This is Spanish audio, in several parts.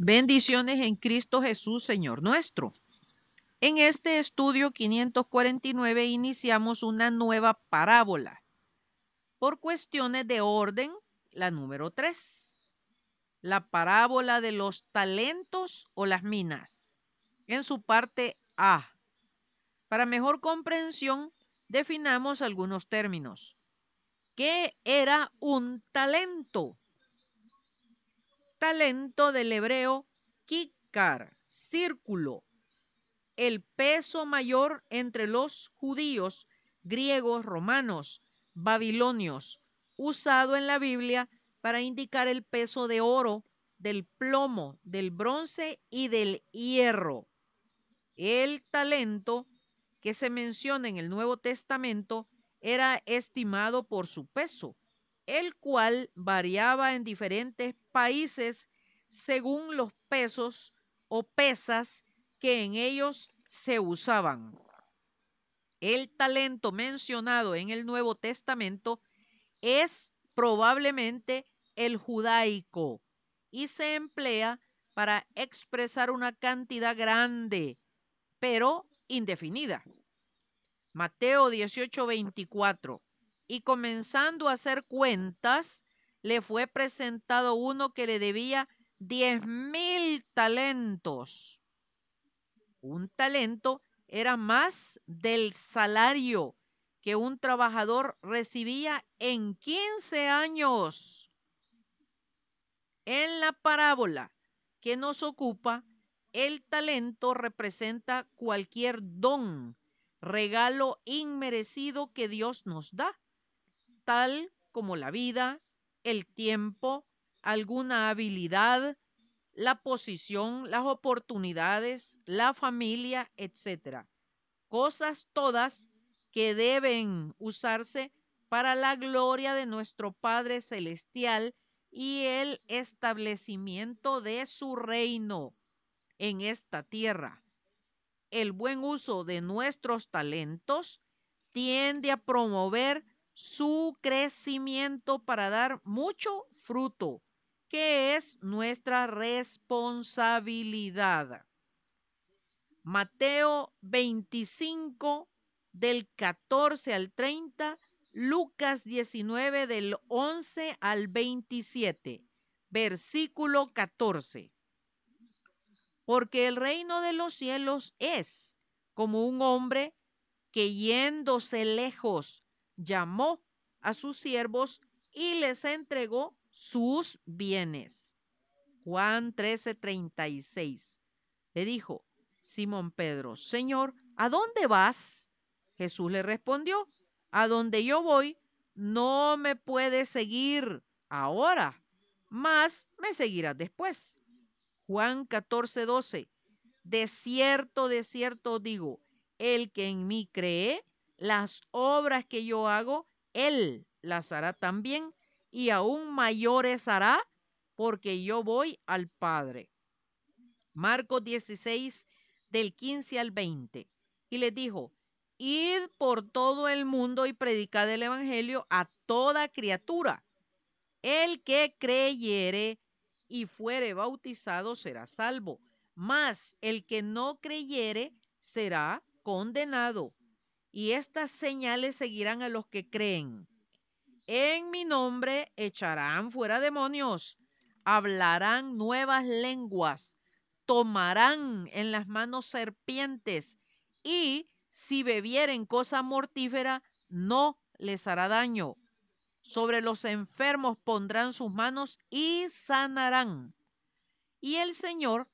Bendiciones en Cristo Jesús, Señor nuestro. En este estudio 549 iniciamos una nueva parábola. Por cuestiones de orden, la número 3. La parábola de los talentos o las minas. En su parte A. Para mejor comprensión, definamos algunos términos. ¿Qué era un talento? Talento del hebreo kikar, círculo, el peso mayor entre los judíos, griegos, romanos, babilonios, usado en la Biblia para indicar el peso de oro, del plomo, del bronce y del hierro. El talento que se menciona en el Nuevo Testamento era estimado por su peso el cual variaba en diferentes países según los pesos o pesas que en ellos se usaban. El talento mencionado en el Nuevo Testamento es probablemente el judaico y se emplea para expresar una cantidad grande, pero indefinida. Mateo 18:24 y comenzando a hacer cuentas, le fue presentado uno que le debía diez mil talentos. Un talento era más del salario que un trabajador recibía en 15 años. En la parábola que nos ocupa, el talento representa cualquier don, regalo inmerecido que Dios nos da tal como la vida, el tiempo, alguna habilidad, la posición, las oportunidades, la familia, etc. Cosas todas que deben usarse para la gloria de nuestro Padre Celestial y el establecimiento de su reino en esta tierra. El buen uso de nuestros talentos tiende a promover su crecimiento para dar mucho fruto, que es nuestra responsabilidad. Mateo 25 del 14 al 30, Lucas 19 del 11 al 27, versículo 14. Porque el reino de los cielos es como un hombre que yéndose lejos llamó a sus siervos y les entregó sus bienes. Juan 13:36. Le dijo Simón Pedro, Señor, ¿a dónde vas? Jesús le respondió, a donde yo voy, no me puedes seguir ahora, mas me seguirás después. Juan 14:12. De cierto, de cierto digo, el que en mí cree, las obras que yo hago, Él las hará también y aún mayores hará porque yo voy al Padre. Marcos 16 del 15 al 20. Y les dijo, id por todo el mundo y predicad el Evangelio a toda criatura. El que creyere y fuere bautizado será salvo, mas el que no creyere será condenado y estas señales seguirán a los que creen. En mi nombre echarán fuera demonios, hablarán nuevas lenguas, tomarán en las manos serpientes y si bebieren cosa mortífera, no les hará daño. Sobre los enfermos pondrán sus manos y sanarán. Y el Señor,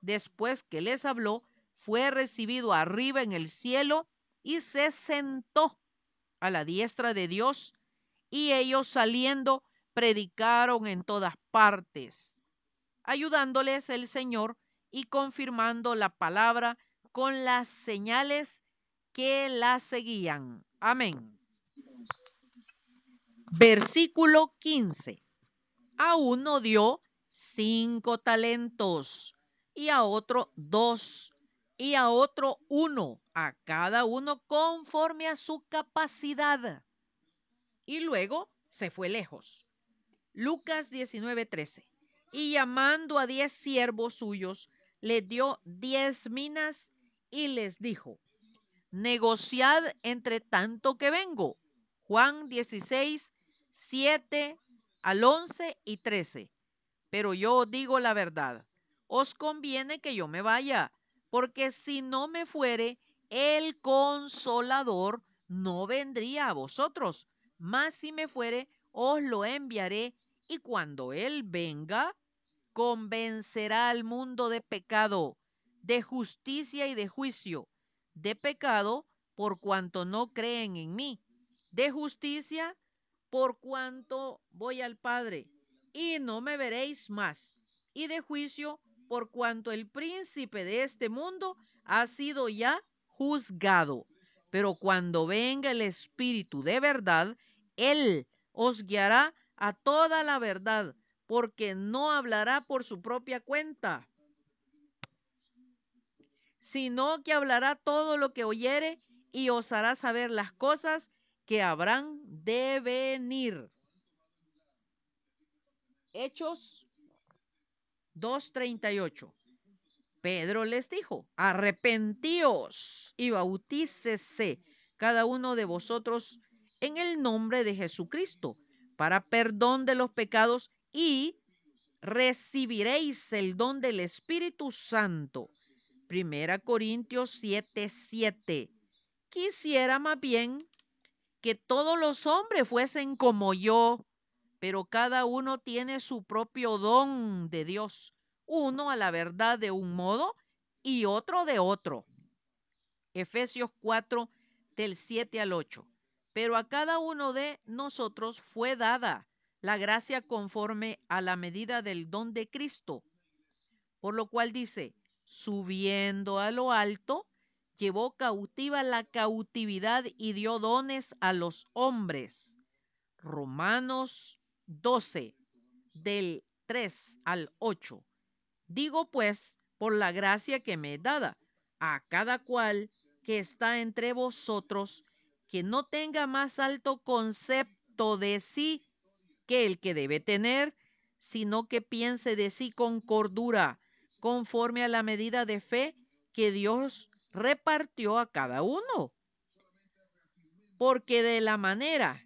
después que les habló, fue recibido arriba en el cielo y se sentó a la diestra de Dios y ellos saliendo predicaron en todas partes, ayudándoles el Señor y confirmando la palabra con las señales que la seguían. Amén. Versículo 15. A uno dio cinco talentos y a otro dos y a otro uno, a cada uno conforme a su capacidad. Y luego se fue lejos. Lucas 19:13. y llamando a diez siervos suyos, les dio diez minas y les dijo, negociad entre tanto que vengo. Juan 16, 7 al 11 y 13. Pero yo digo la verdad, os conviene que yo me vaya, porque si no me fuere, el consolador no vendría a vosotros, mas si me fuere, os lo enviaré, y cuando él venga, convencerá al mundo de pecado, de justicia y de juicio. De pecado, por cuanto no creen en mí. De justicia, por cuanto voy al Padre, y no me veréis más. Y de juicio, por cuanto el príncipe de este mundo ha sido ya juzgado. Pero cuando venga el Espíritu de verdad, Él os guiará a toda la verdad, porque no hablará por su propia cuenta, sino que hablará todo lo que oyere y os hará saber las cosas que habrán de venir. Hechos 2.38. Pedro les dijo, arrepentíos y bautícese cada uno de vosotros en el nombre de Jesucristo para perdón de los pecados y recibiréis el don del Espíritu Santo. Primera Corintios 7, 7. Quisiera más bien que todos los hombres fuesen como yo, pero cada uno tiene su propio don de Dios, uno a la verdad de un modo y otro de otro. Efesios 4 del 7 al 8. Pero a cada uno de nosotros fue dada la gracia conforme a la medida del don de Cristo. Por lo cual dice, subiendo a lo alto, llevó cautiva la cautividad y dio dones a los hombres. Romanos 12, del 3 al 8. Digo pues, por la gracia que me es dada, a cada cual que está entre vosotros, que no tenga más alto concepto de sí que el que debe tener, sino que piense de sí con cordura, conforme a la medida de fe que Dios repartió a cada uno. Porque de la manera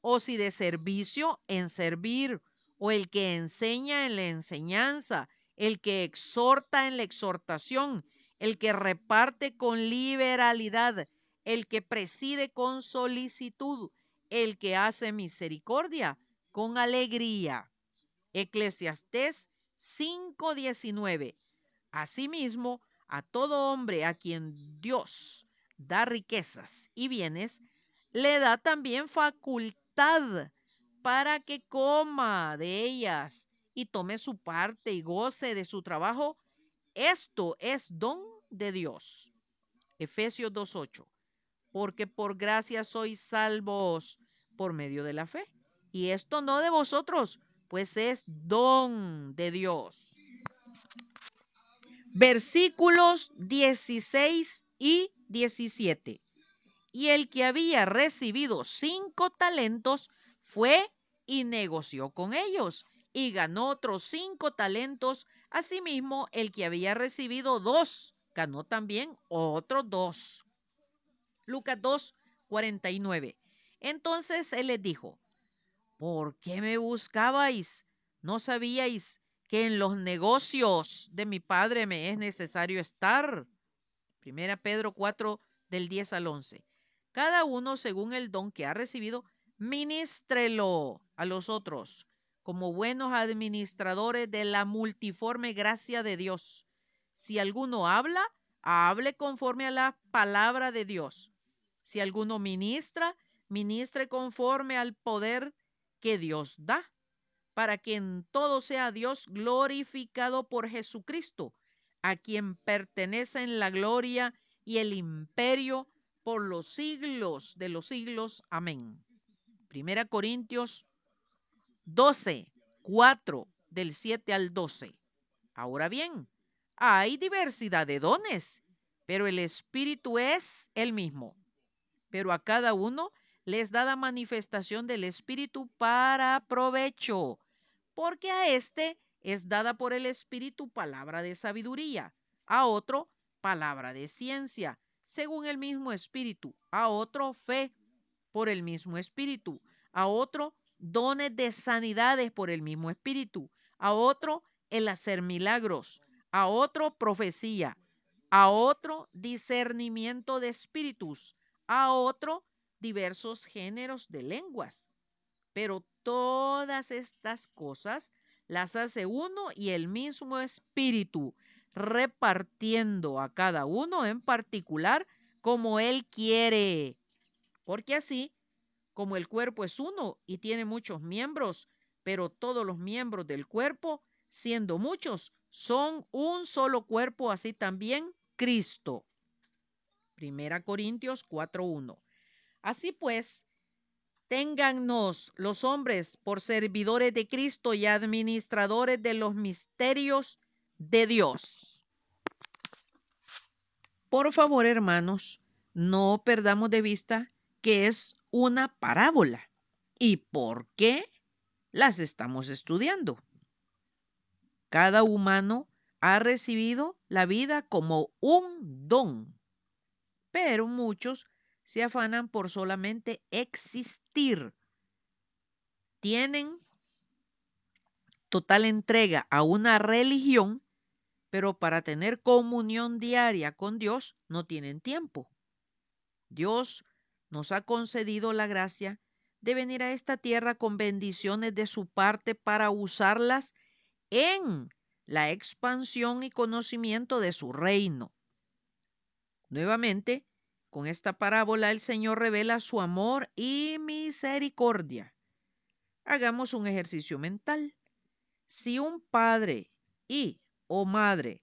o si de servicio, en servir, o el que enseña en la enseñanza, el que exhorta en la exhortación, el que reparte con liberalidad, el que preside con solicitud, el que hace misericordia con alegría. Eclesiastés 5:19. Asimismo, a todo hombre a quien Dios da riquezas y bienes, le da también facultad para que coma de ellas y tome su parte y goce de su trabajo. Esto es don de Dios. Efesios 2.8. Porque por gracia sois salvos por medio de la fe. Y esto no de vosotros, pues es don de Dios. Versículos 16 y 17. Y el que había recibido cinco talentos fue y negoció con ellos y ganó otros cinco talentos. Asimismo, el que había recibido dos ganó también otros dos. Lucas 2, 49. Entonces él les dijo, ¿por qué me buscabais? ¿No sabíais que en los negocios de mi padre me es necesario estar? Primera Pedro 4 del 10 al 11. Cada uno según el don que ha recibido, ministrelo a los otros como buenos administradores de la multiforme gracia de Dios. Si alguno habla, hable conforme a la palabra de Dios. Si alguno ministra, ministre conforme al poder que Dios da para que en todo sea Dios glorificado por Jesucristo, a quien pertenecen la gloria y el imperio por los siglos de los siglos. Amén. Primera Corintios 12, 4 del 7 al 12. Ahora bien, hay diversidad de dones, pero el Espíritu es el mismo. Pero a cada uno les da la manifestación del Espíritu para provecho, porque a este es dada por el Espíritu palabra de sabiduría, a otro palabra de ciencia, según el mismo Espíritu, a otro fe por el mismo Espíritu, a otro dones de sanidades por el mismo Espíritu, a otro el hacer milagros, a otro profecía, a otro discernimiento de espíritus, a otro diversos géneros de lenguas. Pero todas estas cosas las hace uno y el mismo espíritu, repartiendo a cada uno en particular como él quiere. Porque así como el cuerpo es uno y tiene muchos miembros, pero todos los miembros del cuerpo, siendo muchos, son un solo cuerpo, así también Cristo. Primera Corintios 4.1. Así pues, téngannos los hombres por servidores de Cristo y administradores de los misterios de Dios. Por favor, hermanos, no perdamos de vista que es una parábola y por qué las estamos estudiando. Cada humano ha recibido la vida como un don, pero muchos se afanan por solamente existir. Tienen total entrega a una religión, pero para tener comunión diaria con Dios no tienen tiempo. Dios nos ha concedido la gracia de venir a esta tierra con bendiciones de su parte para usarlas en la expansión y conocimiento de su reino. Nuevamente, con esta parábola el Señor revela su amor y misericordia. Hagamos un ejercicio mental. Si un padre y o madre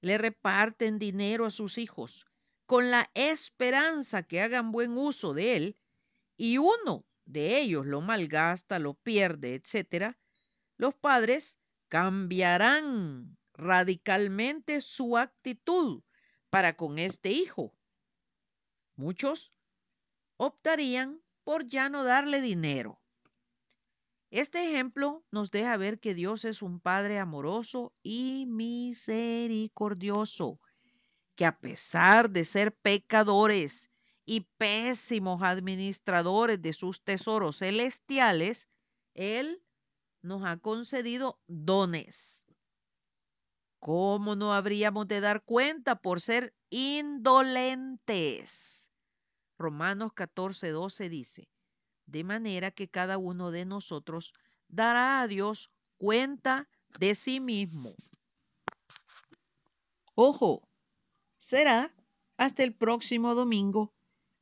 le reparten dinero a sus hijos con la esperanza que hagan buen uso de él y uno de ellos lo malgasta, lo pierde, etcétera, los padres cambiarán radicalmente su actitud para con este hijo. Muchos optarían por ya no darle dinero. Este ejemplo nos deja ver que Dios es un Padre amoroso y misericordioso, que a pesar de ser pecadores y pésimos administradores de sus tesoros celestiales, Él nos ha concedido dones. ¿Cómo no habríamos de dar cuenta por ser indolentes? Romanos 14, 12 dice, de manera que cada uno de nosotros dará a Dios cuenta de sí mismo. Ojo, será hasta el próximo domingo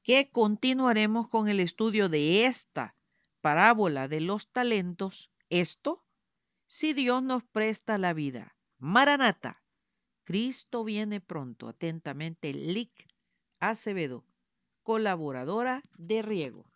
que continuaremos con el estudio de esta parábola de los talentos. Esto, si Dios nos presta la vida. Maranata, Cristo viene pronto. Atentamente, Lic Acevedo, colaboradora de Riego.